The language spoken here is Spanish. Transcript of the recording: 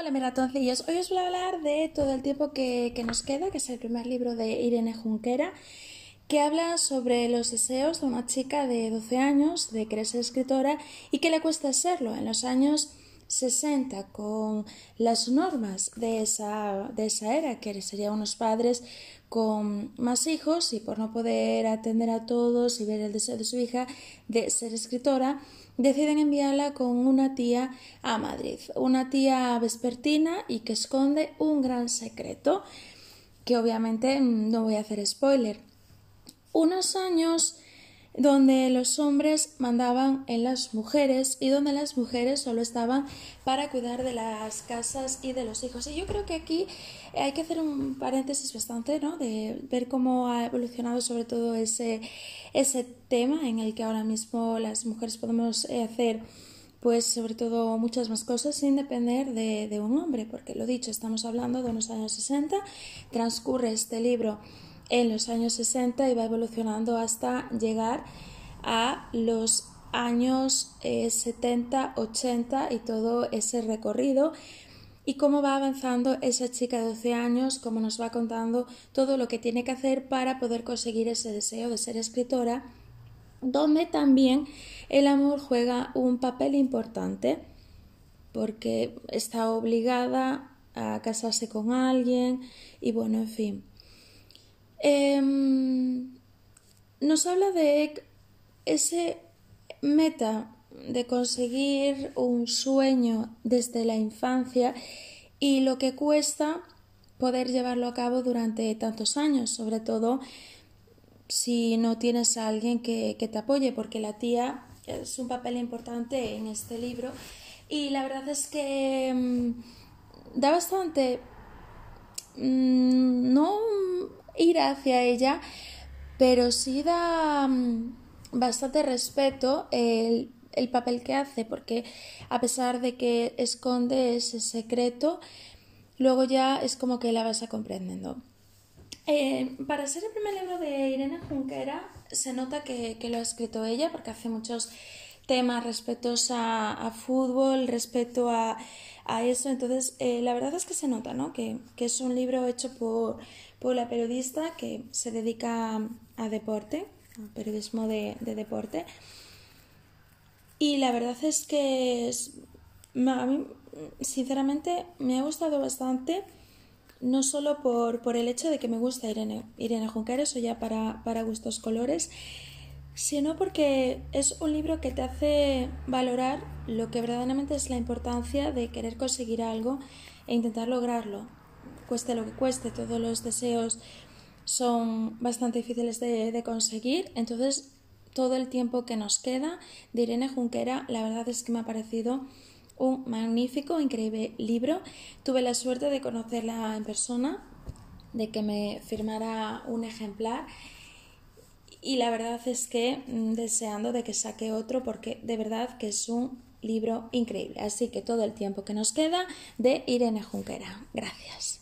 Hola, mis ratoncillos. Hoy os voy a hablar de todo el tiempo que, nos queda, que es el primer libro de Irene Junquera, que habla sobre los deseos de una chica de 12 años de querer ser escritora y que le cuesta serlo en los años 60 con las normas de esa, de esa era, que serían unos padres con más hijos y por no poder atender a todos y ver el deseo de su hija de ser escritora, deciden enviarla con una tía a Madrid, una tía vespertina y que esconde un gran secreto, que obviamente no voy a hacer spoiler. Unos años donde los hombres mandaban en las mujeres y donde las mujeres solo estaban para cuidar de las casas y de los hijos. Y yo creo que aquí hay que hacer un paréntesis bastante, ¿no? De ver cómo ha evolucionado sobre todo ese, ese tema en el que ahora mismo las mujeres podemos eh, hacer pues sobre todo muchas más cosas sin depender de, de un hombre, porque lo dicho, estamos hablando de unos años 60, transcurre este libro en los años 60 y va evolucionando hasta llegar a los años 70, eh, 80 y todo ese recorrido y cómo va avanzando esa chica de 12 años, cómo nos va contando todo lo que tiene que hacer para poder conseguir ese deseo de ser escritora, donde también el amor juega un papel importante porque está obligada a casarse con alguien y bueno, en fin. Em, nos habla de ese meta de conseguir un sueño desde la infancia y lo que cuesta poder llevarlo a cabo durante tantos años, sobre todo si no tienes a alguien que, te apoye, porque la tía es un papel importante en este libro. Y la verdad es que em, da bastante mm, no ir hacia ella, pero sí da mm, bastante respeto el, papel que hace, porque a pesar de que esconde ese secreto, luego ya es como que la vas a comprendiendo. Eh, para ser el primer libro de Irene Junquera, se nota que, lo ha escrito ella, porque hace muchos temas respecto a, fútbol, respecto a, eso. Entonces, eh, la verdad es que se nota, ¿no? Que, que es un libro hecho por, por la periodista que se dedica a deporte, a periodismo de, deporte. Y la verdad es que a mí, sinceramente, me ha gustado bastante, no solo por, por el hecho de que me gusta Irene, Irene Junqueras, o ya para, para gustos colores, sino porque es un libro que te hace valorar lo que verdaderamente es la importancia de querer conseguir algo e intentar lograrlo cueste lo que cueste, todos los deseos son bastante difíciles de, conseguir. Entonces, todo el tiempo que nos queda de Irene Junquera, la verdad es que me ha parecido un magnífico, increíble libro. Tuve la suerte de conocerla en persona, de que me firmara un ejemplar y la verdad es que mm, deseando de que saque otro porque de verdad que es un libro increíble. Así que todo el tiempo que nos queda de Irene Junquera. Gracias.